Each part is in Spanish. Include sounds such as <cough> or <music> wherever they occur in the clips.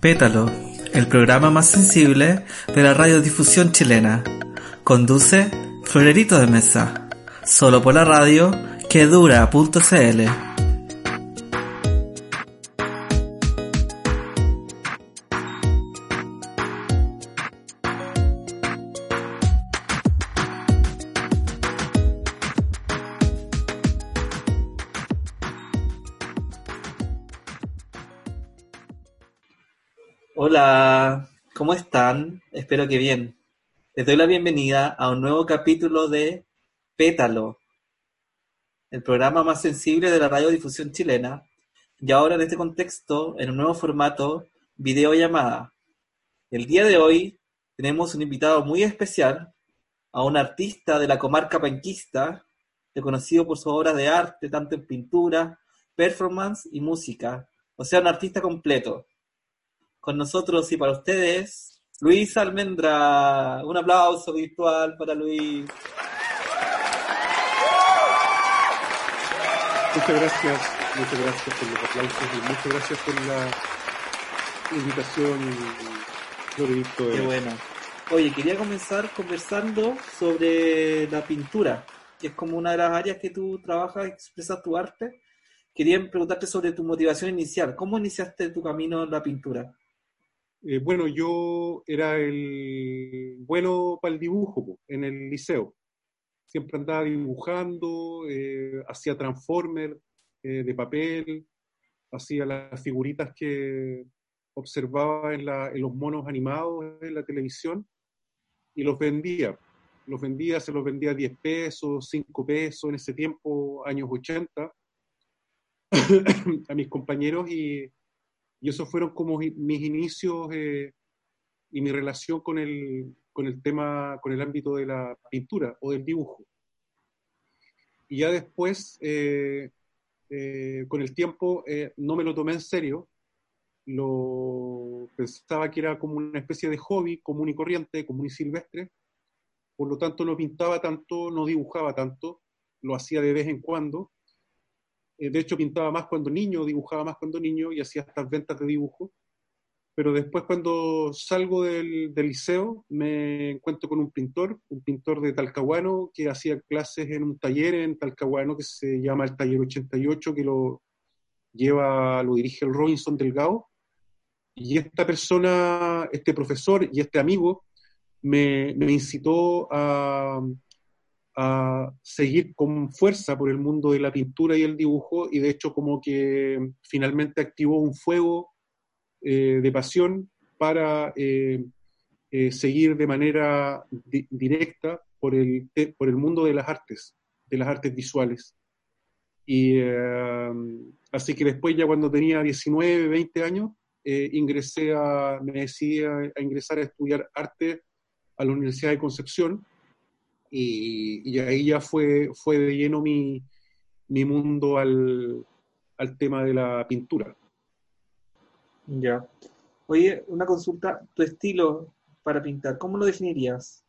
Pétalo, el programa más sensible de la radiodifusión chilena. Conduce Florerito de Mesa, solo por la radio que dura.cl. ¿cómo están? Espero que bien. Les doy la bienvenida a un nuevo capítulo de Pétalo, el programa más sensible de la radiodifusión chilena, y ahora en este contexto, en un nuevo formato, videollamada. El día de hoy tenemos un invitado muy especial, a un artista de la comarca penquista, reconocido por sus obras de arte, tanto en pintura, performance y música, o sea, un artista completo con nosotros y para ustedes, Luis Almendra. Un aplauso virtual para Luis. Muchas gracias, muchas gracias por los aplausos y muchas gracias por la invitación, Florito. Qué bueno. Oye, quería comenzar conversando sobre la pintura, que es como una de las áreas que tú trabajas, expresas tu arte. Quería preguntarte sobre tu motivación inicial. ¿Cómo iniciaste tu camino en la pintura? Eh, bueno, yo era el bueno para el dibujo en el liceo. Siempre andaba dibujando, eh, hacía transformer eh, de papel, hacía las figuritas que observaba en, los monos animados en la televisión y los vendía. Los vendía, se los vendía a 10 pesos, 5 pesos en ese tiempo, años 80, <coughs> a mis compañeros y y esos fueron como mis inicios eh, y mi relación con el, con el tema, con el ámbito de la pintura o del dibujo. Y ya después, eh, eh, con el tiempo, no me lo tomé en serio, lo pensaba que era como una especie de hobby común y corriente, común y silvestre, por lo tanto no pintaba tanto, no dibujaba tanto, lo hacía de vez en cuando, eh, de hecho, pintaba más cuando niño, dibujaba más cuando niño y hacía estas ventas de dibujo. Pero después cuando salgo del, liceo me encuentro con un pintor, un pintor de Talcahuano que hacía clases en un taller en Talcahuano que se llama el Taller 88, que lo lleva, lo dirige el Robinson Delgado. Y esta persona, este profesor y este amigo me, me incitó a, a seguir con fuerza por el mundo de la pintura y el dibujo y de hecho como que finalmente activó un fuego eh, de pasión para eh, eh, seguir de manera directa por el, por el mundo de las artes, de las artes visuales. Y así que después ya cuando tenía 19, 20 años, ingresé a, me decidí a ingresar a estudiar arte a la Universidad de Concepción y, ahí ya fue, fue de lleno mi, mi mundo al, al, tema de la pintura. Ya. Oye, una consulta, tu estilo para pintar, ¿cómo lo definirías?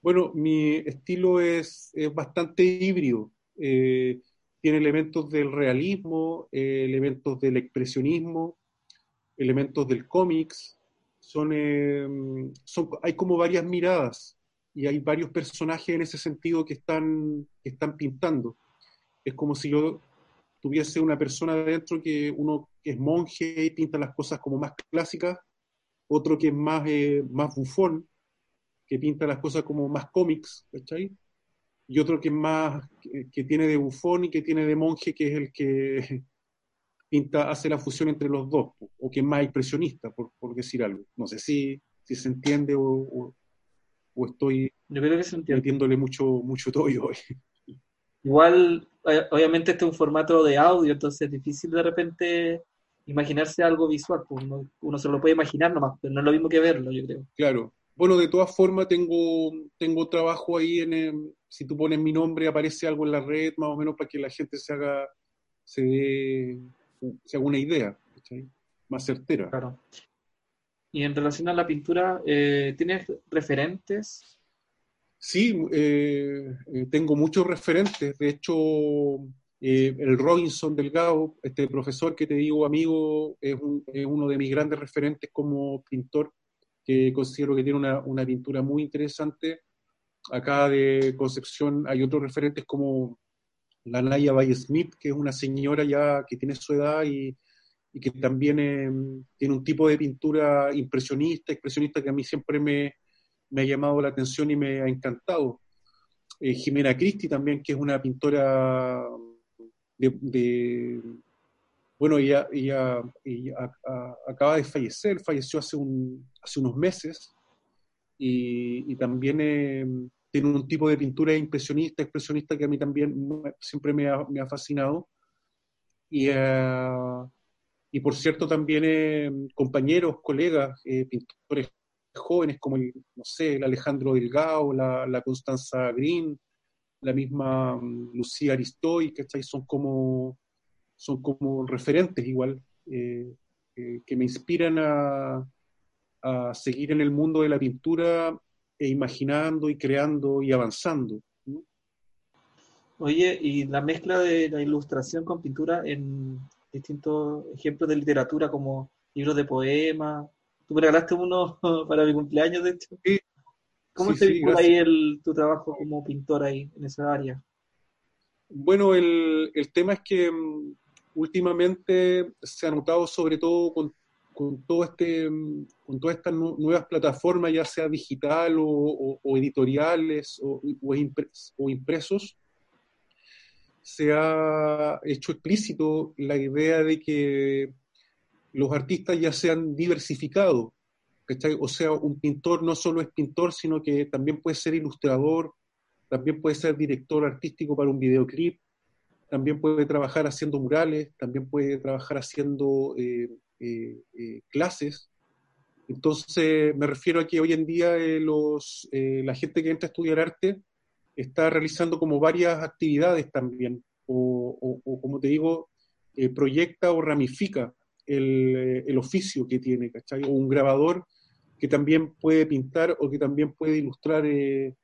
Bueno, mi estilo es, es bastante híbrido. Eh, tiene elementos del realismo, eh, elementos del expresionismo, elementos del cómics. Son, eh, son, hay como varias miradas y hay varios personajes en ese sentido que están, que están pintando. Es como si yo tuviese una persona adentro que uno que es monje y pinta las cosas como más clásicas, otro que es más, eh, más bufón, que pinta las cosas como más cómics, ¿cachai? Y otro que es más, que, tiene de bufón y que tiene de monje, que es el que <laughs> pinta, hace la fusión entre los dos, o que es más expresionista, por, por decir algo. No sé si, si se entiende o, o estoy Yo creo que se metiéndole mucho, mucho toyo hoy. Igual, eh, obviamente este es un formato de audio, entonces es difícil de repente imaginarse algo visual. Pues uno, uno se lo puede imaginar nomás, pero no es lo mismo que verlo, yo creo. Claro. Bueno, de todas formas tengo, tengo trabajo ahí en, si tú pones mi nombre aparece algo en la red, más o menos para que la gente se haga, se, dé, se haga una idea, ¿cachai? más certera. Claro. Y en relación a la pintura, eh, ¿tienes referentes? Sí, eh, eh, tengo muchos referentes. De hecho, el Robinson Delgado, este profesor que te digo amigo, es, un- es uno de mis grandes referentes como pintor, que considero que tiene una, una pintura muy interesante. Acá de Concepción hay otros referentes como la Naya Valle que es una señora ya que tiene su edad y, y que también eh, tiene un tipo de pintura impresionista, expresionista que a mí siempre me, me ha llamado la atención y me ha encantado. Eh, Jimena Cristi también, que es una pintora de, de- bueno, ella, ella- ella a- a- acaba de fallecer, falleció hace, un, hace unos meses, y, y también eh, tiene un tipo de pintura impresionista, expresionista que a mí también siempre me ha, me ha fascinado. Y, eh, y por cierto, también eh, compañeros, colegas, eh, pintores jóvenes como el, no sé, el Alejandro Delgado, la, la Constanza Green, la misma mm, Lucía Aristoy, ¿cachai? Son como, son como referentes igual, eh, que me inspiran a, a seguir en el mundo de la pintura e imaginando y creando y avanzando. Oye, y la mezcla de la ilustración con pintura en distintos ejemplos de literatura, como libros de poemas. Tú me regalaste uno <laughs> para mi cumpleaños, de hecho. Sí, ¿Cómo sí, se vincula ahí el, tu trabajo como pintor ahí, en esa área? Bueno, el, el tema es que mm, últimamente se ha notado sobre todo con, con todo este, mm, con todas estas nu- nuevas plataformas, ya sea digital o, o- o editoriales o, o impres- o impresos, se ha hecho explícito la idea de que los artistas ya sean diversificados. ¿cachai? O sea, un pintor no solo es pintor, sino que también puede ser ilustrador, también puede ser director artístico para un videoclip, también puede trabajar haciendo murales, también puede trabajar haciendo eh, eh, eh, clases. Entonces, me refiero a que hoy en día eh, los, eh, la gente que entra a estudiar arte está realizando como varias actividades también, o, o- o, como te digo, eh, proyecta o ramifica el, eh, el oficio que tiene, ¿cachai? O un grabador que también puede pintar o que también puede ilustrar eh,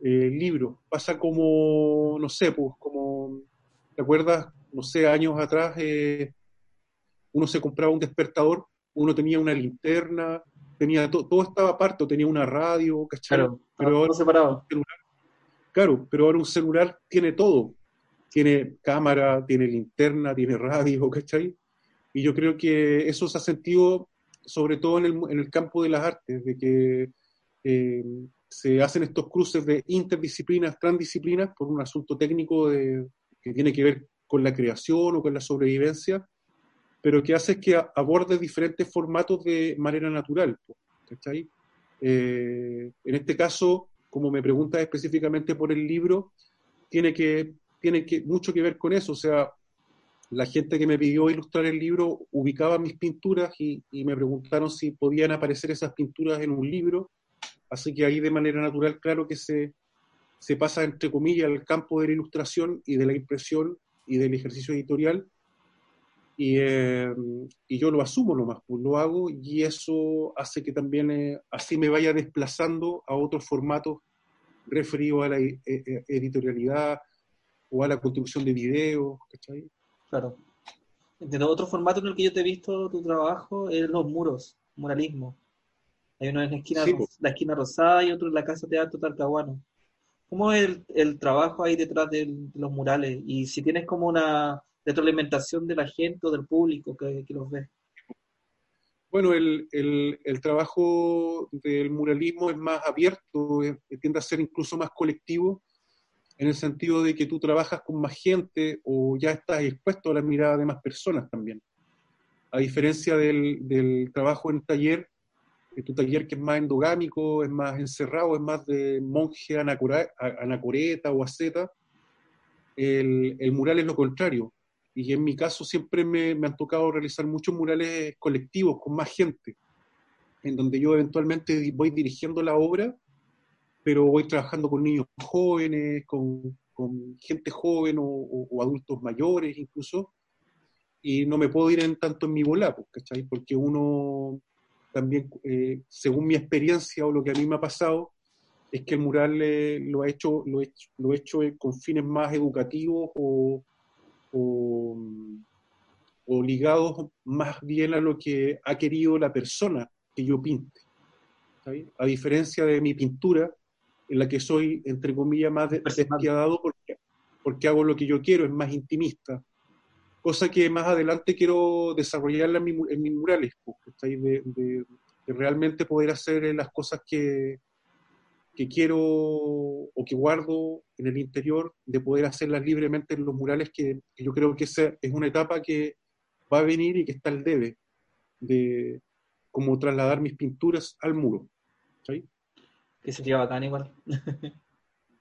eh, libros. Pasa como, no sé, pues, como, ¿te acuerdas? No sé, años atrás uno se compraba un despertador, uno tenía una linterna, tenía to- todo estaba aparte, tenía una radio, ¿cachai? Claro, pero ahora, separado. Claro, pero ahora un celular tiene todo. Tiene cámara, tiene linterna, tiene radio, <laughs> ¿cachai? Y yo creo que eso se ha sentido sobre todo en el, en el campo de las artes, de que eh, se hacen estos cruces de interdisciplinas, transdisciplinas, por un asunto técnico de- que tiene que ver con la creación o con la sobrevivencia, pero que hace que aborde diferentes formatos de manera natural. ¿cachai? Eh, en este caso, como me preguntas específicamente por el libro, tiene que tiene que, mucho que ver con eso. O sea, la gente que me pidió ilustrar el libro ubicaba mis pinturas y, me preguntaron si podían aparecer esas pinturas en un libro. Así que ahí de manera natural, claro que se, se pasa, entre comillas, al campo de la ilustración y de la impresión y del ejercicio editorial. Y, eh, y yo lo asumo nomás, pues lo hago y eso hace que también eh, así me vaya desplazando a otros formatos referidos a la e- e- editorialidad o a la construcción de videos, ¿cachai? Claro. Entiendo. Otro formato en el que yo te he visto tu trabajo es los muros, muralismo. Hay uno en la esquina, Sí, la esquina rosada y otro en la Casa Teatro Talcahuano. ¿Cómo es el, el trabajo ahí detrás de los murales? Y si tienes como una retroalimentación de la gente o del público que, que los ve. Bueno, el, el- el trabajo del muralismo es más abierto, eh, tiende a ser incluso más colectivo, en el sentido de que tú trabajas con más gente o ya estás expuesto a la mirada de más personas también. A diferencia del, del trabajo en taller, tu taller que es más endogámico, es más encerrado, es más de monje anacoreta o asceta, el, el, mural es lo contrario. Y en mi caso siempre me, me, han tocado realizar muchos murales colectivos con más gente, en donde yo eventualmente voy dirigiendo la obra, pero voy trabajando con niños jóvenes, con, con gente joven o, o, o, adultos mayores incluso, y no me puedo ir en tanto en mi bola, pues, ¿cachai? Porque uno también, eh, según mi experiencia o lo que a mí me ha pasado, es que el mural eh, lo, ha hecho, lo, he lo he hecho con fines más educativos o, o, o, ligados más bien a lo que ha querido la persona que yo pinte. A diferencia de mi pintura, en la que soy, entre comillas, más despiadado porque, porque hago lo que yo quiero, es más intimista. Cosa que más adelante quiero desarrollarla en, mi, en mis murales, de, de, de, realmente poder hacer las cosas que, que quiero o que guardo en el interior, de poder hacerlas libremente en los murales, que, que, yo creo que esa es una etapa que va a venir y que está al debe de como trasladar mis pinturas al muro. ¿sí? Que sería bacán igual. <laughs>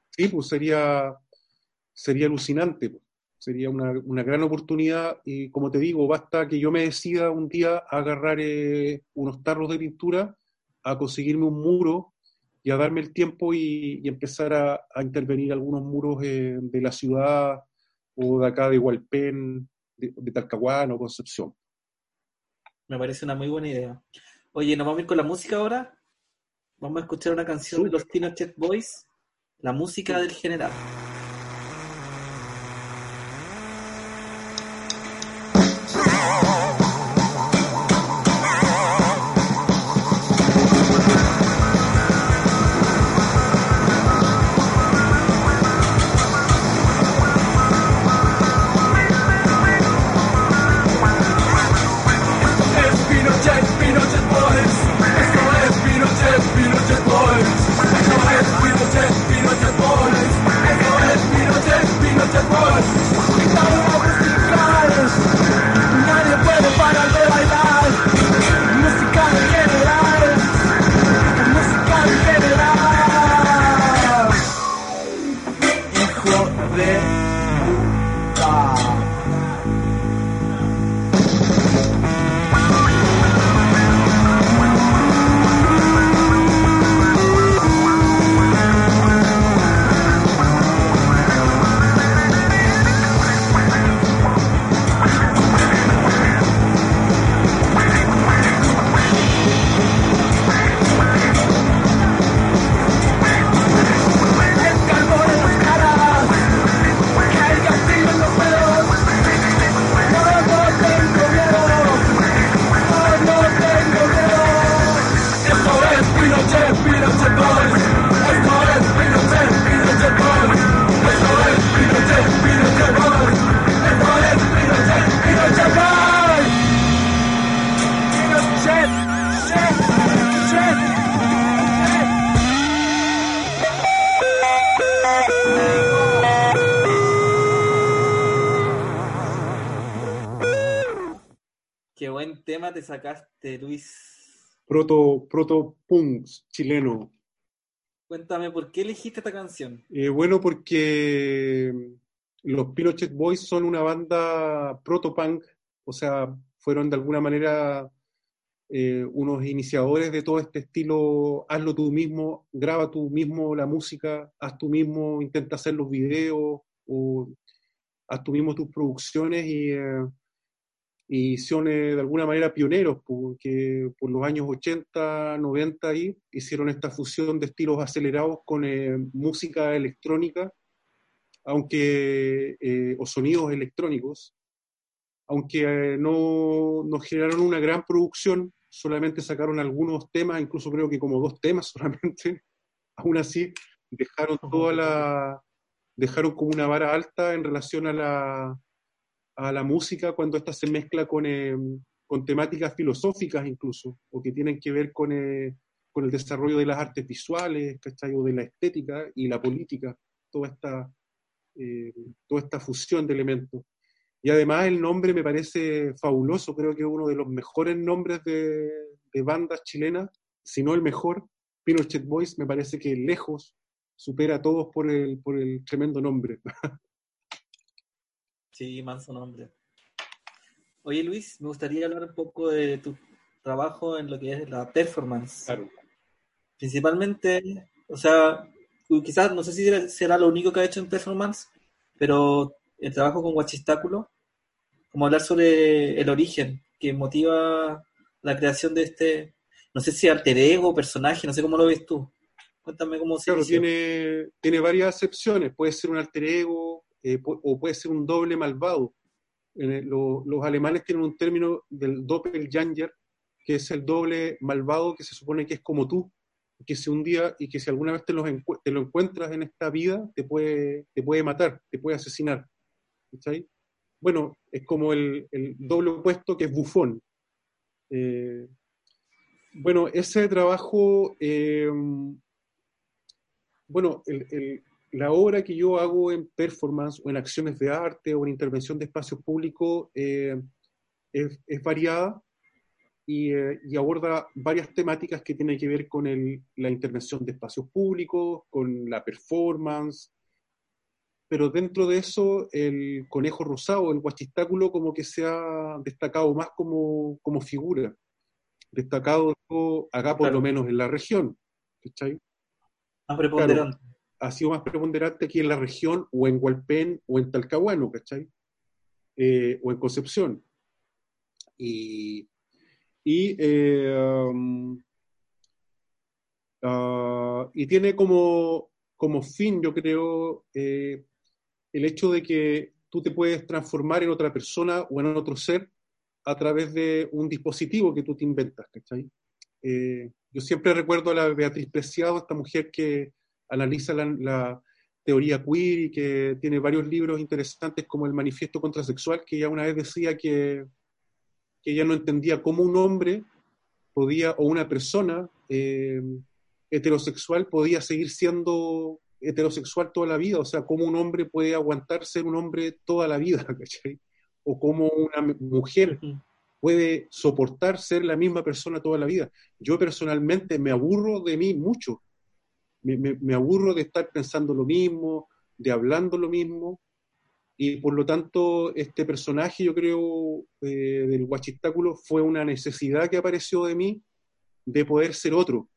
sí, pues sería, sería alucinante. Pues. Sería una, una, gran oportunidad y como te digo, basta que yo me decida un día a agarrar eh, unos tarros de pintura, a conseguirme un muro y a darme el tiempo y, y empezar a, a, intervenir algunos muros eh, de la ciudad o de acá de Hualpén, de, de Talcahuano, Concepción. Me parece una muy buena idea. Oye, ¿nos vamos a ir con la música ahora? Vamos a escuchar una canción sí. de los Pinochet Boys, la música del general. Te sacaste, Luis? Proto, proto punk chileno. Cuéntame, ¿por qué elegiste esta canción? Eh, bueno, porque los Pinochet Boys son una banda proto punk, o sea, fueron de alguna manera eh, unos iniciadores de todo este estilo, hazlo tú mismo, graba tú mismo la música, haz tú mismo, intenta hacer los videos, o haz tú mismo tus producciones y... Eh, y son eh, de alguna manera pioneros, porque por los años 80, 90 ahí hicieron esta fusión de estilos acelerados con eh, música electrónica, aunque eh, o sonidos electrónicos, aunque no, no, generaron una gran producción, solamente sacaron algunos temas, incluso creo que como dos temas <laughs> solamente, aún así dejaron toda la dejaron como una vara alta en relación a la a la música cuando ésta se mezcla con, eh, con, temáticas filosóficas incluso, o que tienen que ver con, eh, con el desarrollo de las artes visuales, ¿cachai? o de la estética y la política, toda esta, eh, toda esta fusión de elementos. Y además el nombre me parece fabuloso, creo que es uno de los mejores nombres de, de bandas chilenas, si no el mejor. Pinochet Boys me parece que lejos supera a todos por el, por el tremendo nombre. <laughs> Sí, manso nombre. Oye Luis, me gustaría hablar un poco de tu trabajo en lo que es la performance. Claro. Principalmente, o sea, quizás no sé si será lo único que ha hecho en performance, pero el trabajo con Guachistáculo, como hablar sobre el origen que motiva la creación de este, no sé si alter ego, personaje, no sé cómo lo ves tú. Cuéntame cómo se Claro, tiene, tiene varias acepciones. Puede ser un alter ego eh, o puede ser un doble malvado. los alemanes tienen un término del Doppelganger, que es el doble malvado que se supone que es como tú, que si un día y que si alguna vez te, lo encuentras en esta vida, te puede, te puede matar, te puede asesinar. Bueno, es como el, doble opuesto que es bufón. Eh, bueno, ese trabajo, eh, bueno, la obra que yo hago en performance o en acciones de arte o en intervención de espacios públicos eh, es, variada y, aborda varias temáticas que tienen que ver con la intervención de espacios públicos, con la performance, pero dentro de eso el conejo rosado, el guachistáculo, como que se ha destacado más como, como figura, destacado acá por lo menos en la región. ¿cachai? Más preponderante. Ha sido más preponderante aquí en la región, o en Hualpén, o en Talcahuano, ¿cachai? Eh, o en Concepción. Y, y, eh, um, ah, y tiene como, como fin, yo creo, eh, el hecho de que tú te puedes transformar en otra persona o en otro ser a través de un dispositivo que tú te inventas, ¿cachai? Eh, yo siempre recuerdo a la Beatriz Preciado, esta mujer que analiza la, teoría queer y que tiene varios libros interesantes como el Manifiesto Contrasexual, que ya una vez decía que, que ella no entendía cómo un hombre podía, o una persona eh, heterosexual podía seguir siendo heterosexual toda la vida, o sea, cómo un hombre puede aguantar ser un hombre toda la vida, <laughs> ¿cachai? O cómo una mujer puede soportar ser la misma persona toda la vida. Yo personalmente me aburro de mí mucho, me, aburro de estar pensando lo mismo, de hablando lo mismo, y por lo tanto este personaje, yo creo, eh, del guachistáculo fue una necesidad que apareció de mí de poder ser otro,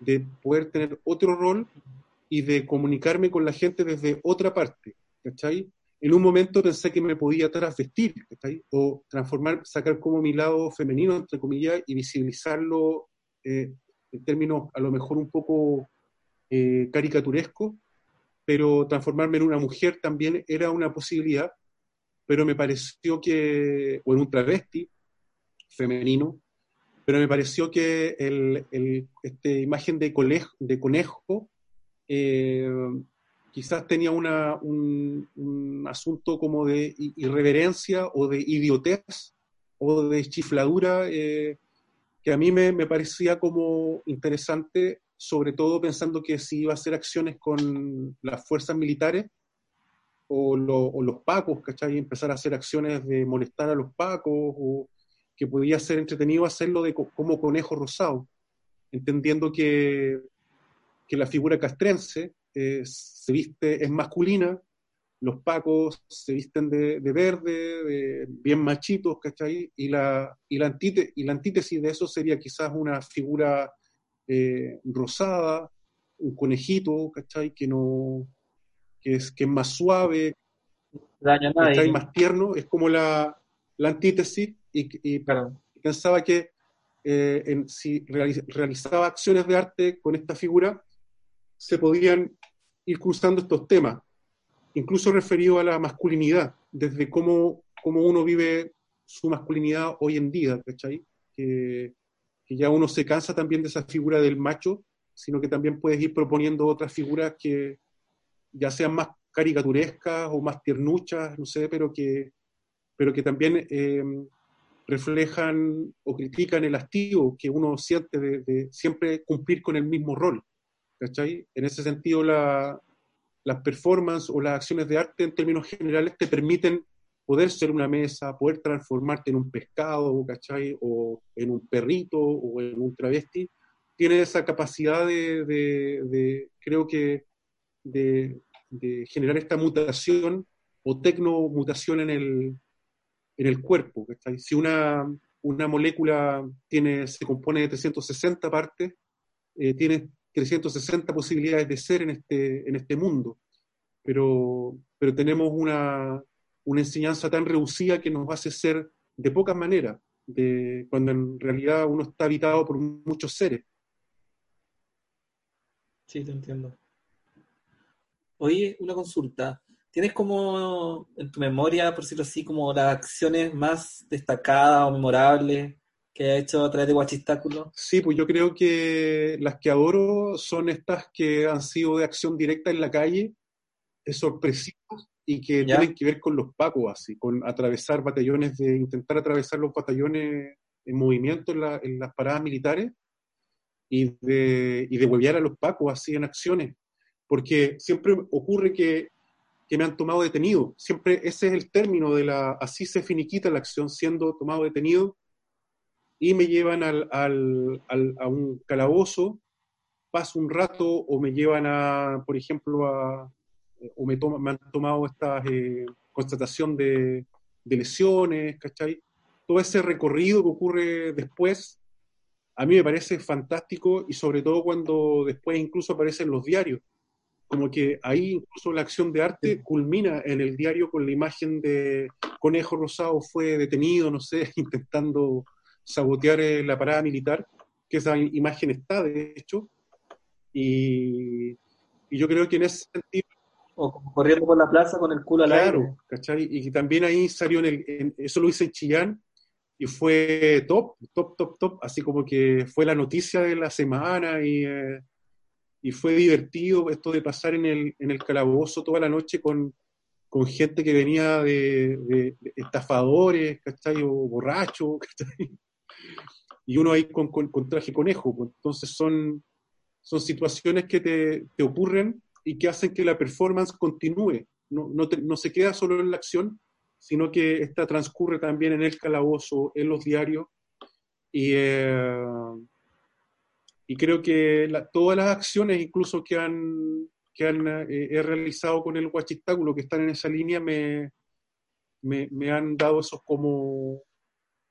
de poder tener otro rol y de comunicarme con la gente desde otra parte, ¿cachai? En un momento pensé que me podía trasvestir, ¿cachai? O transformar, sacar como mi lado femenino, entre comillas, y visibilizarlo eh, en términos a lo mejor un poco eh, caricaturesco, pero transformarme en una mujer también era una posibilidad, pero me pareció que, o en un travesti femenino, pero me pareció que el, esta imagen de, conejo eh, quizás tenía un, asunto como de irreverencia o de idiotez o de chifladura eh, que a mí me, parecía como interesante, sobre todo pensando que si iba a hacer acciones con las fuerzas militares o, los pacos, ¿cachai? Empezar a hacer acciones de molestar a los pacos o que podía ser entretenido hacerlo de, como conejo rosado, entendiendo que que la figura castrense eh, se viste, es masculina, los pacos se visten de, verde, de, bien machitos, ¿cachai? Y la, y, la y la antítesis de eso sería quizás una figura eh, rosada, un conejito, ¿cachai? Que, no, que, es, que es más suave, ¿cachai? más tierno, es como la, la antítesis, y, y pensaba que eh, en, si realizaba acciones de arte con esta figura, se podían ir cruzando estos temas, incluso referido a la masculinidad, desde cómo, cómo uno vive su masculinidad hoy en día, ¿cachai? Que, que ya uno se cansa también de esa figura del macho, sino que también puedes ir proponiendo otras figuras que ya sean más caricaturescas o más tiernuchas, no sé, pero que, pero que también eh, reflejan o critican el hastío que uno siente de, siempre cumplir con el mismo rol. ¿cachai? En ese sentido, la, las performances o las acciones de arte en términos generales te permiten poder ser una mesa, poder transformarte en un pescado, ¿cachai? O en un perrito o en un travesti. Tiene esa capacidad de, creo que, de, de, generar esta mutación o tecnomutación en el, en el cuerpo. Si una, una molécula tiene, se compone de 360 partes, eh, tiene 360 posibilidades de ser en este, en este mundo, pero, pero tenemos una, una enseñanza tan reducida que nos hace ser de pocas maneras, de, cuando en realidad uno está habitado por muchos seres. Sí, te entiendo. Oye, una consulta. ¿Tienes como en tu memoria, por decirlo así, como las acciones más destacadas o memorables que ha hecho a través de Guachistáculo? Sí, pues yo creo que las que adoro son estas que han sido de acción directa en la calle, sorpresivas y que tienen que ver con los pacos, así, con atravesar batallones, de intentar atravesar los batallones en movimiento en, las paradas militares y de, y de a los pacos así en acciones. Porque siempre ocurre que, que me han tomado detenido. Siempre ese es el término de la, así se finiquita la acción, siendo tomado detenido y me llevan al, al, a un calabozo, paso un rato o me llevan a, por ejemplo, a, o me, me han tomado esta eh, constatación de, de, lesiones, ¿cachai? Todo ese recorrido que ocurre después, a mí me parece fantástico y sobre todo cuando después incluso aparecen los diarios. Como que ahí incluso la acción de arte culmina en el diario con la imagen de Conejo Rosado fue detenido, no sé, <laughs> intentando sabotear eh, la parada militar, que esa imagen está, de hecho, y, yo creo que en ese sentido... O corriendo por la plaza con el culo al claro, ¿cachai? Y también ahí salió en el... eso lo hice en Chillán, y fue top, top, top, top, así como que fue la noticia de la semana y, eh, y fue divertido esto de pasar en el, en el calabozo toda la noche con, con gente que venía de, de, de estafadores, ¿cachai? O borrachos, ¿cachai? y uno ahí con, con, traje conejo. Pues. Entonces son, son situaciones que te, te, ocurren y que hacen que la performance continúe. No, no, no, se queda solo en la acción, sino que esta transcurre también en el calabozo, en los diarios. Y, eh, y creo que todas las acciones, incluso que han, que han eh, he realizado con el guachistáculo, que están en esa línea, me, me, me han dado esos como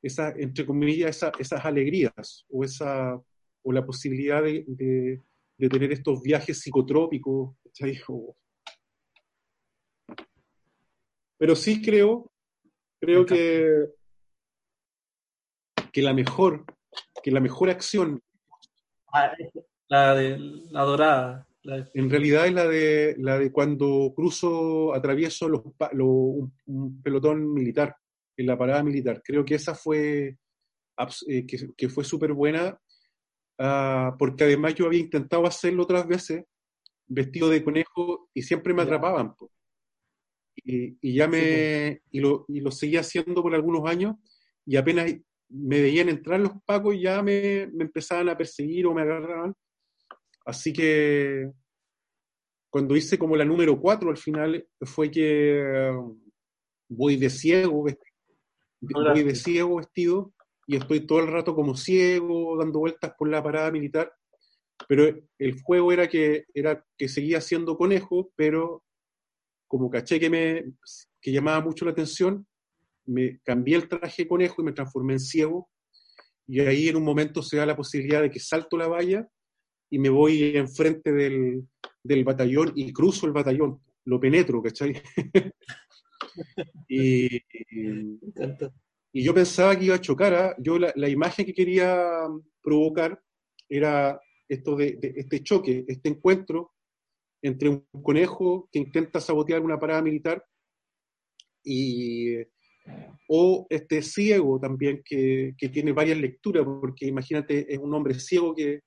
esa, entre comillas, esas alegrías o, esa, o la posibilidad de, de, tener estos viajes psicotrópicos. Pero sí creo, creo que, que la mejor, que la mejor acción. Ah, la de la dorada. En realidad es la de la de cuando cruzo, atravieso los, un pelotón militar en la parada militar. Creo que esa fue, eh, que, fue súper buena, ah, porque además yo había intentado hacerlo otras veces, vestido de conejo, y siempre me atrapaban. Y, y, ya me, y, lo, y lo seguía haciendo por algunos años, y apenas me veían entrar los pacos, ya me, me empezaban a perseguir o me agarraban. Así que cuando hice como la número 4 al final fue que voy de ciego, voy de ciego vestido y estoy todo el rato como ciego, dando vueltas por la parada militar. Pero el juego era que, era que seguía siendo conejo, pero como caché que me que llamaba mucho la atención, me cambié el traje conejo y me transformé en ciego. Y ahí en un momento se da la posibilidad de que salto la valla y me voy enfrente del, del batallón y cruzo el batallón, lo penetro, ¿cachai? <laughs> y, y, yo pensaba que iba a chocar. ¿ah? Yo la, imagen que quería provocar era esto de, este choque, este encuentro entre un conejo que intenta sabotear una parada militar y o este ciego también que, que, tiene varias lecturas, porque imagínate, es un hombre ciego que,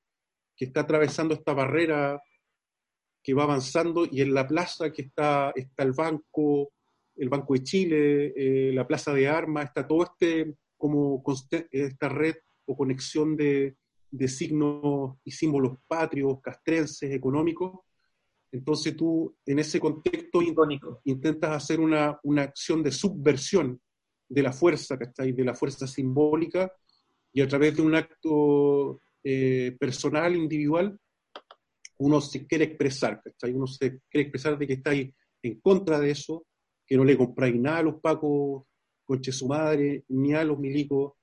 que, está atravesando esta barrera que va avanzando y en la plaza que está, está el banco, el Banco de Chile, eh, la Plaza de Armas, está todo este, como esta red o conexión de, de signos y símbolos patrios, castrenses, económicos. Entonces tú, en ese contexto, Icónico. intentas hacer una, una, acción de subversión de la fuerza, ¿cachai? De la fuerza simbólica, y a través de un acto eh, personal, individual, uno se quiere expresar, ¿cachai? Uno se quiere expresar de que está ahí en contra de eso, que no le compráis nada a los pacos, coche su madre, ni a los milicos,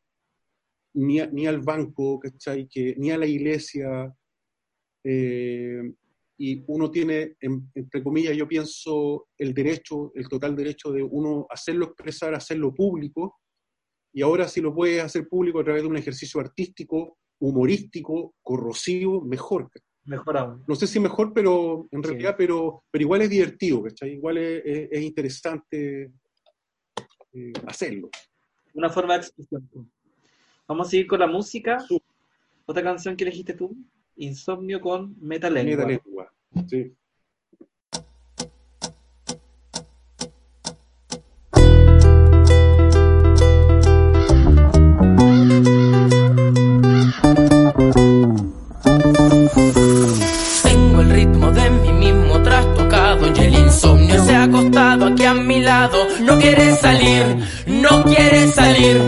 ni, ni al banco, ¿cachai? Que, ni a la iglesia. Eh, y uno tiene, entre comillas, yo pienso, el derecho, el total derecho de uno hacerlo expresar, hacerlo público, y ahora si lo puede hacer público a través de un ejercicio artístico, humorístico, corrosivo, mejor. Mejor aún. No sé si mejor, pero en realidad, pero, pero igual es divertido, ¿cachai? Igual es, interesante eh, hacerlo. Una forma de expresión. Vamos a seguir con la música. ¿Otra canción que elegiste tú? Insomnio con Metalengua. Metalengua, sí. Quiere salir, no quiere salir.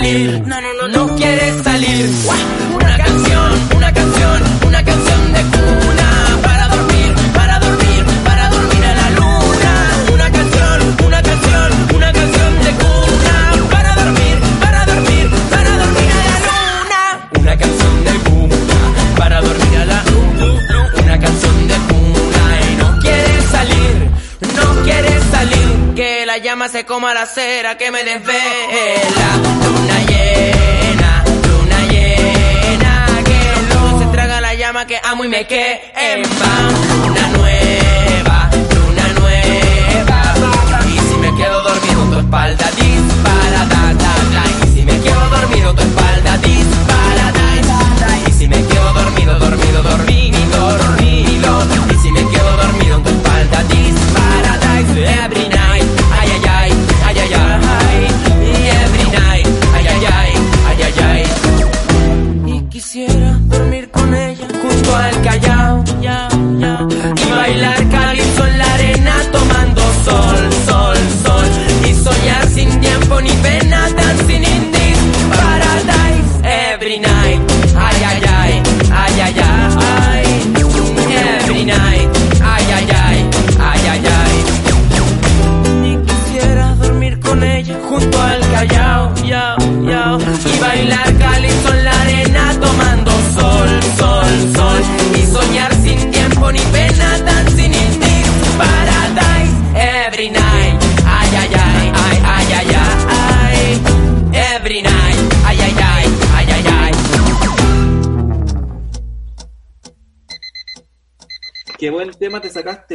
Salir, no, no, no, no quiere salir. Una canción, una canción, una canción de cuna para dormir, para dormir, para dormir a la luna. Una canción, una canción, una canción de cuna para dormir, para dormir, para dormir a la luna. Una canción de cuna para dormir a la luna. Una canción de cuna y no quiere salir, no quiere salir. Que la llama se coma la cera que me desvela. Y me quema.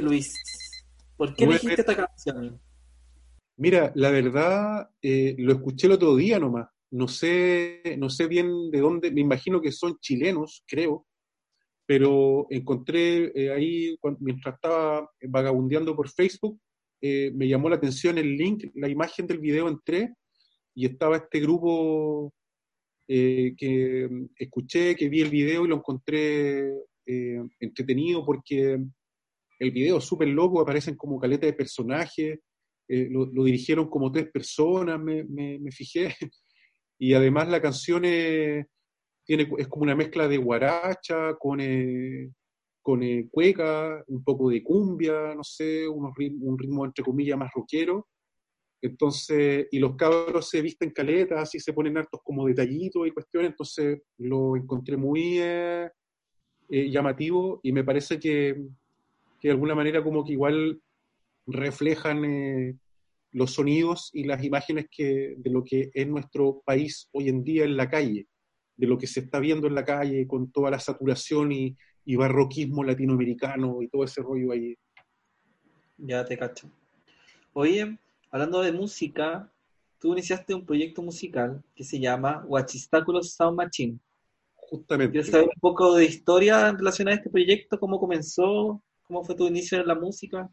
Luis. ¿Por qué elegiste esta canción? Mira, la verdad, eh, lo escuché el otro día nomás. No sé, no sé bien de dónde, me imagino que son chilenos, creo, pero encontré eh, ahí, mientras estaba vagabundeando por Facebook, eh, me llamó la atención el link, la imagen del video entré y estaba este grupo que mm, escuché, que vi el video y lo encontré entretenido porque el video es súper loco, aparecen como caleta de personajes, eh, lo, lo dirigieron como tres personas, me, me- me fijé, <laughs> y además la canción es, tiene, es como una mezcla de guaracha con, eh, con eh, cueca, un poco de cumbia, no sé, unos un ritmo entre comillas más rockero. Entonces, y los cabros se visten caletas y se ponen hartos como detallitos y cuestiones, entonces lo encontré muy eh, eh, llamativo y me parece que, que de alguna manera como que igual reflejan eh, los sonidos y las imágenes que, de lo que es nuestro país hoy en día en la calle, de lo que se está viendo en la calle con toda la saturación y, y barroquismo latinoamericano y todo ese rollo ahí. Ya te cacho. Oye, hablando de música, tú iniciaste un proyecto musical que se llama Huachistáculos Sound Machine. Justamente. ¿Quieres saber un poco de historia en relación a este proyecto? ¿Cómo comenzó? ¿Cómo fue tu inicio en la música?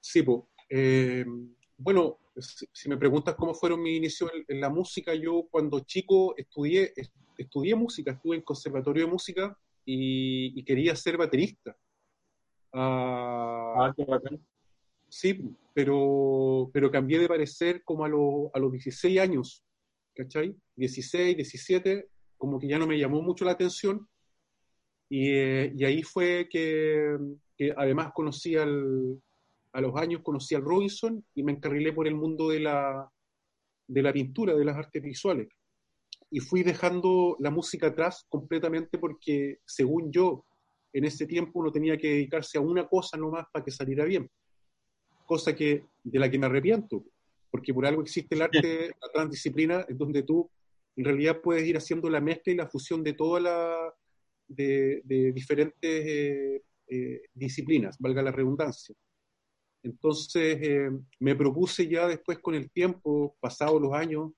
Sí, pues. bueno, si, si me preguntas cómo fueron mis inicios en, en la música, yo cuando chico estudié, est- estudié música, estuve en conservatorio de música y, y quería ser baterista. Ah, qué bacán. Sí, pero, pero cambié de parecer como a, lo- a los 16 años, ¿cachai? 16, 17, como que ya no me llamó mucho la atención. Y, eh, y ahí fue que, que además conocí al, a los años, conocí al Robinson y me encarrilé por el mundo de la, de la pintura, de las artes visuales. Y fui dejando la música atrás completamente porque, según yo, en ese tiempo uno tenía que dedicarse a una cosa nomás para que saliera bien cosa que, de la que me arrepiento, porque por algo existe el arte, la transdisciplina, en donde tú en realidad puedes ir haciendo la mezcla y la fusión de todas las de, diferentes eh, eh, disciplinas, valga la redundancia. Entonces eh, me propuse ya después con el tiempo, pasados los años,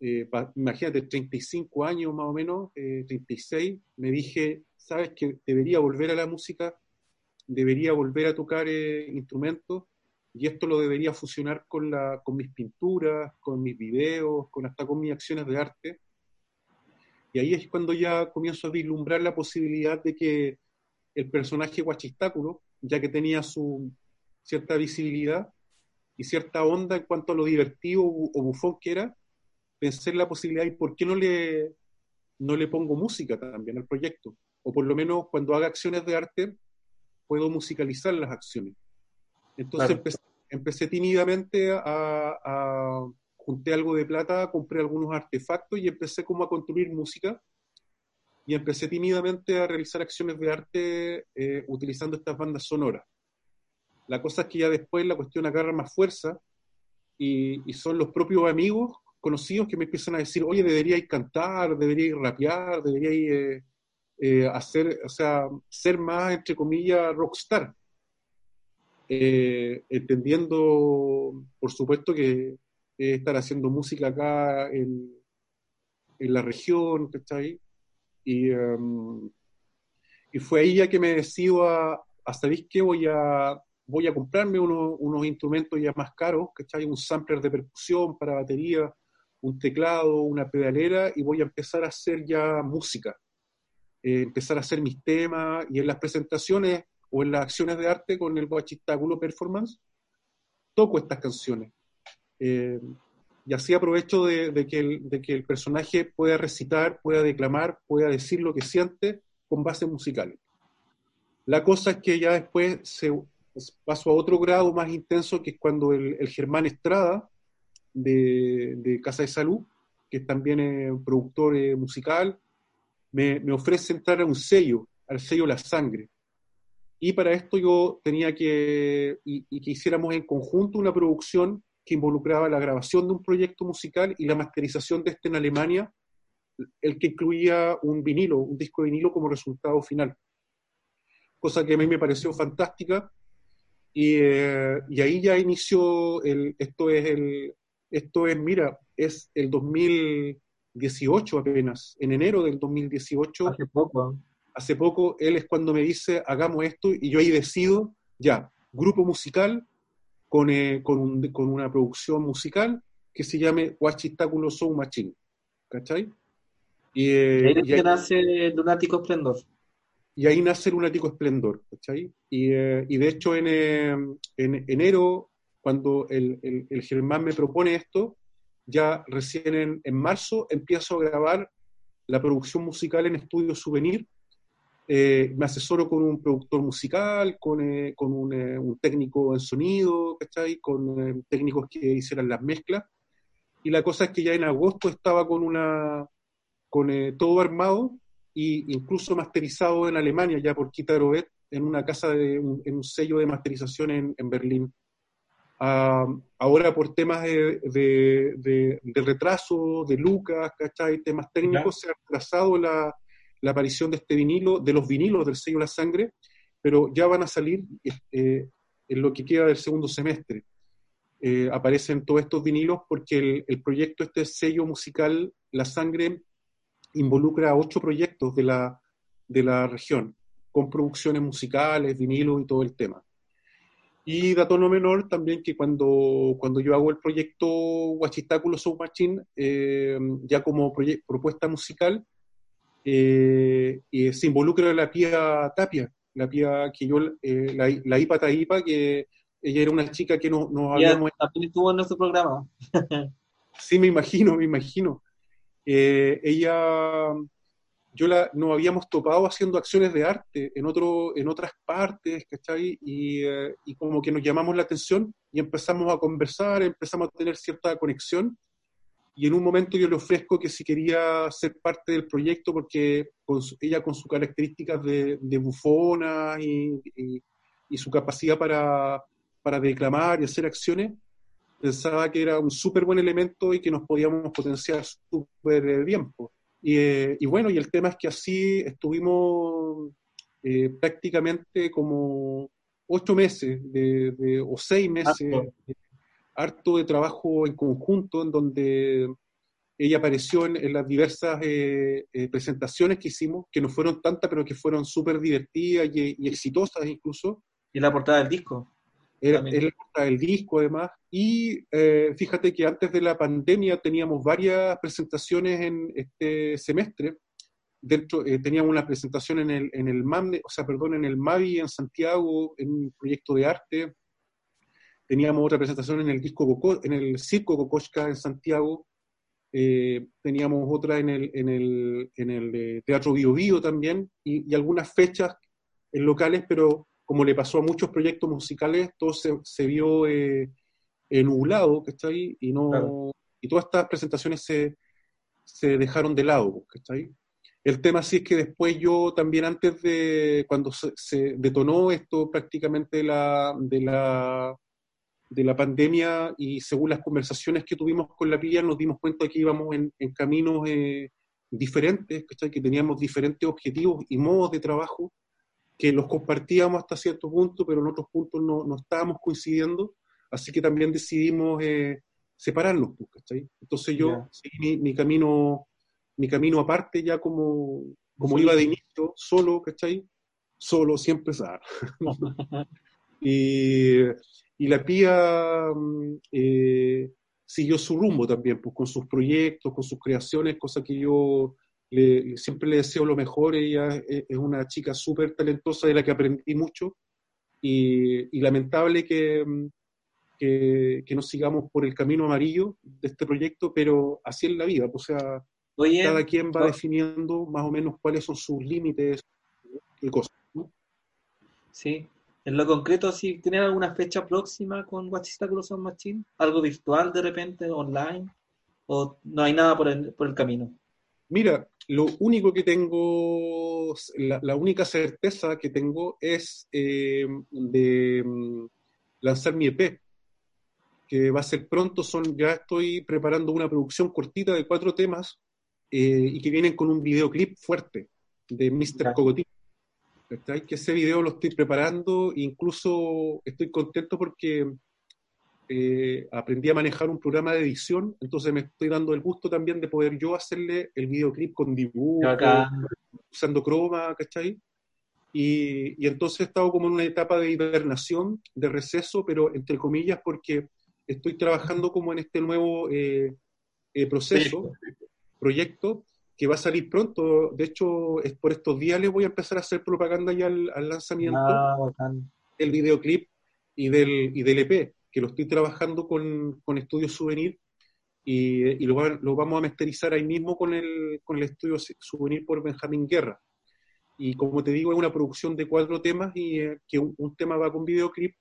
eh, pa- imagínate, 35 años más o menos, eh, 36, me dije, sabes que debería volver a la música, debería volver a tocar eh, instrumentos y esto lo debería fusionar con, la, con mis pinturas, con mis videos, con hasta con mis acciones de arte. Y ahí es cuando ya comienzo a vislumbrar la posibilidad de que el personaje Guachistáculo, ya que tenía su cierta visibilidad y cierta onda en cuanto a lo divertido o bufón que era, pensé en la posibilidad y por qué no le, no le pongo música también al proyecto. O por lo menos cuando haga acciones de arte, puedo musicalizar las acciones. Entonces Claro. empecé, empecé tímidamente a, a- junté algo de plata, compré algunos artefactos y empecé como a construir música y empecé tímidamente a realizar acciones de arte eh, utilizando estas bandas sonoras. La cosa es que ya después la cuestión agarra más fuerza y, y son los propios amigos conocidos que me empiezan a decir, oye, deberíais cantar, deberíais rapear, deberíais eh, eh, hacer, o sea, ser más, entre comillas, rockstar. Eh, entendiendo, por supuesto, que eh, estar haciendo música acá en, en la región, ¿cachai? Y, um, y fue ahí ya que me decido a, a ¿sabéis qué? Voy a, voy a comprarme unos, unos instrumentos ya más caros, ¿cachai? Un sampler de percusión para batería, un teclado, una pedalera, y voy a empezar a hacer ya música. Eh, empezar a hacer mis temas, y en las presentaciones o en las acciones de arte con el Guachistáculo Performance, toco estas canciones. Eh, y así aprovecho de, que el, personaje pueda recitar, pueda declamar, pueda decir lo que siente con bases musicales. La cosa es que ya después se pasó a otro grado más intenso, que es cuando el, el Germán Estrada, de, Casa de Salud, que es también eh, productor eh, musical, me, ofrece entrar a un sello, al sello La Sangre. Y para esto yo tenía que, y que hiciéramos en conjunto una producción que involucraba la grabación de un proyecto musical y la masterización de este en Alemania, el que incluía un vinilo, un disco de vinilo como resultado final. Cosa que a mí me pareció fantástica. Y, eh, y ahí ya inició, el, esto es el, esto es, mira, es el 2018 apenas, en enero del 2018. Hace poco. Hace poco, él es cuando me dice, hagamos esto, y yo ahí decido, ya, grupo musical, con, eh, con, un, con, una producción musical que se llame Huachistáculo Soul Machine. ¿Cachai? Y, eh, y ahí nace Lunático Esplendor. Y ahí nace Lunático Esplendor. ¿Cachai? Y, eh, y de hecho, en, eh, en enero, cuando el, el, el, Germán me propone esto, ya recién en, en, marzo empiezo a grabar la producción musical en Estudio Souvenir. Eh, me asesoro con un productor musical, con, eh, con un, eh, un, técnico en sonido, ¿cachai? con técnicos que hicieran las mezclas. Y la cosa es que ya en agosto estaba con una con todo armado e incluso masterizado en Alemania ya por Kita Robet, en una casa, de, un- en un sello de masterización en, en Berlín. Ah, ahora por temas de, de- de- de retraso, de Lucas, ¿cachai? Temas técnicos, se ha retrasado la, la aparición de este vinilo, de los vinilos del sello La Sangre, pero ya van a salir eh, en lo que queda del segundo semestre. Eh, aparecen todos estos vinilos porque el, proyecto, este sello musical, La Sangre, involucra a ocho proyectos de la, de la región, con producciones musicales, vinilos y todo el tema. Y dato no menor también que cuando, cuando yo hago el proyecto Huachistáculo Soul eh, ya como propuesta musical, eh, eh, se involucra la Pía Tapia, la Pía que yo, eh, la, la Ipa Taipa, que ella era una chica que no- nos Ya habíamos también estuvo en nuestro programa. <laughs> Sí, me imagino, me imagino. Eh, ella, yo la, nos habíamos topado haciendo acciones de arte en, otro, en otras partes, ¿cachai? Y, eh, y como que nos llamamos la atención y empezamos a conversar, empezamos a tener cierta conexión. Y en un momento yo le ofrezco que si quería ser parte del proyecto, porque con su- ella con sus características de, de bufona y, y- y su capacidad para, para declamar y hacer acciones, pensaba que era un súper buen elemento y que nos podíamos potenciar súper eh, bien. Y, eh, y bueno, y el tema es que así estuvimos eh, prácticamente como ocho meses de, de- o seis meses, Harto. Harto de trabajo en conjunto, en donde ella apareció en, en las diversas eh, eh, presentaciones que hicimos, que no fueron tantas, pero que fueron súper divertidas y, y exitosas incluso. Y la portada del disco. Era, la portada del disco, además. Y eh, fíjate que antes de la pandemia teníamos varias presentaciones en este semestre. Dentro, teníamos una presentación en el, en el MAMNE, o sea, perdón, en el MAVI en Santiago, en un proyecto de arte. Teníamos otra presentación en el disco Coco- en el Circo Kokoschka en Santiago. Eh, teníamos otra en el, en el, en el eh, Teatro Bio Bio también, y, y algunas fechas en locales, pero como le pasó a muchos proyectos musicales, todo se, se vio eh, eh, nublado, ¿cachai? Y, no, Claro. y todas estas presentaciones se, se dejaron de lado, ¿cachai? El tema sí es que después yo también antes de, cuando se, se detonó esto prácticamente la, de la, de la pandemia y según las conversaciones que tuvimos con la PIA nos dimos cuenta que íbamos en, en caminos eh, diferentes, ¿cachai? que teníamos diferentes objetivos y modos de trabajo que los compartíamos hasta cierto punto, pero en otros puntos no, no estábamos coincidiendo, así que también decidimos eh, separarnos, pues, ¿cachai? Entonces yo seguí mi, mi camino mi camino aparte ya como, como iba de inicio, solo, ¿cachai? Solo, siempre empezar. <laughs> <laughs> y, y la pía mm, eh, siguió su rumbo también, pues con sus proyectos, con sus creaciones, cosa que yo le- siempre le deseo lo mejor. Ella es, una chica súper talentosa de la que aprendí mucho y, y lamentable que, mm, que, que no sigamos por el camino amarillo de este proyecto, pero así es la vida, o sea, Oye, cada quien va no- definiendo más o menos cuáles son sus límites y cosas. ¿no? sí. En lo concreto, si tienen alguna fecha próxima con Watchistáculo Sound Machine, algo virtual de repente, online, o no hay nada por el, por el camino. Mira, lo único que tengo, la, la única certeza que tengo es eh, de mm, lanzar mi EP, que va a ser pronto. Son, ya estoy preparando una producción cortita de cuatro temas eh, y que vienen con un videoclip fuerte de Mr. Ya. ¿Cachai? Que ese video lo estoy preparando, incluso estoy contento porque eh, aprendí a manejar un programa de edición, entonces me estoy dando el gusto también de poder yo hacerle el videoclip con dibujo, usando croma, ¿cachai? Y, y entonces he estado como en una etapa de hibernación, de receso, pero entre comillas porque estoy trabajando como en este nuevo eh, eh, proceso, proyecto, que va a salir pronto. De hecho, es por estos días les voy a empezar a hacer propaganda ya al, al lanzamiento ah, del videoclip y del, y del EP, que lo estoy trabajando con, con Estudio Souvenir y, y lo, va- lo vamos a masterizar ahí mismo con el, con el Estudio Souvenir por Benjamín Guerra. Y como te digo, es una producción de cuatro temas y eh, que un, un tema va con videoclip.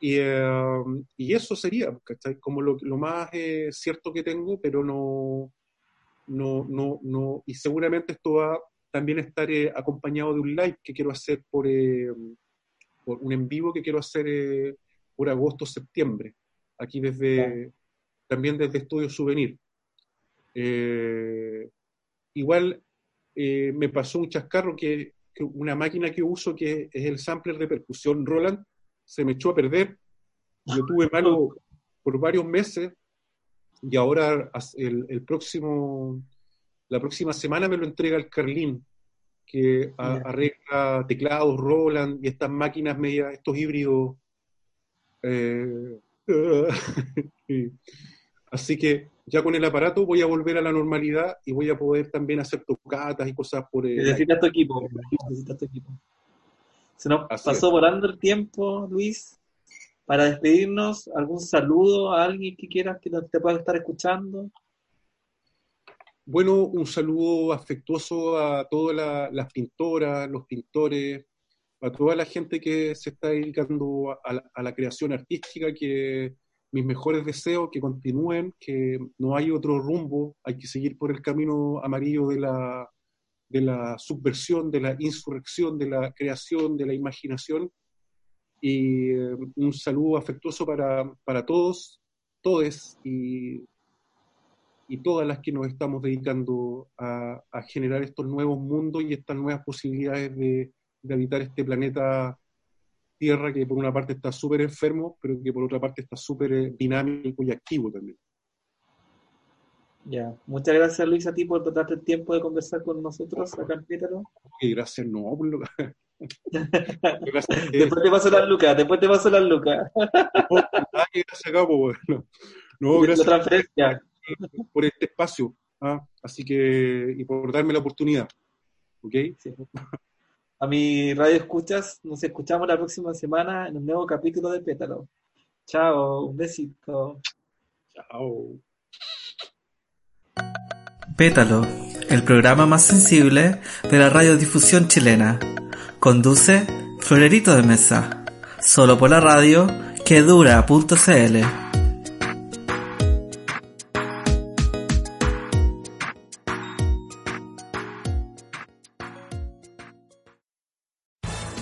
Y, eh, y eso sería, ¿cachai? Como lo, lo más eh, cierto que tengo, pero no, no, no, no, y seguramente esto va también estaré acompañado de un live que quiero hacer por, eh, por un en vivo que quiero hacer eh, por agosto-septiembre, aquí desde, también desde Estudio Souvenir. Eh, igual me pasó un chascarro que, que, una máquina que uso, que es el sampler de percusión Roland, se me echó a perder. Yo tuve malo <laughs> por varios meses y ahora el, el próximo la próxima semana me lo entrega el Carlín, que arregla teclados, Roland y estas máquinas medias, estos híbridos. Eh, <laughs> así que ya con el aparato voy a volver a la normalidad y voy a poder también hacer tocatas y cosas por... Eh, necesitas tu equipo, necesitas tu equipo. Se nos pasó volando el tiempo, Luis. Para despedirnos, ¿algún saludo a alguien que quieras que te pueda estar escuchando? Bueno, un saludo afectuoso a todas las pintoras, los pintores, a toda la gente que se está dedicando a, la, creación artística, que mis mejores deseos, que continúen, que no hay otro rumbo, hay que seguir por el camino amarillo de la, de la subversión, de la insurrección, de la creación, de la imaginación. Y eh, un saludo afectuoso para, para todos, todes, y y todas las que nos estamos dedicando a, generar estos nuevos mundos y estas nuevas posibilidades de, habitar este planeta Tierra que por una parte está súper enfermo, pero que por otra parte está súper eh, dinámico y activo también. Ya, muchas gracias Luis a ti por darte el tiempo de conversar con nosotros acá en Pétalo. gracias, no, por lo... <laughs> después te paso las lucas, después te paso las lucas. no, gracias. La transferencia por este espacio, ¿ah? así que, y por darme la oportunidad. ¿Ok? A mi radio escuchas, nos escuchamos la próxima semana en un nuevo capítulo de Pétalo. Chao, un besito. Chao. Pétalo, el programa más sensible de la radiodifusión chilena. Conduce Florerito de Mesa, solo por la radio que dura.cl.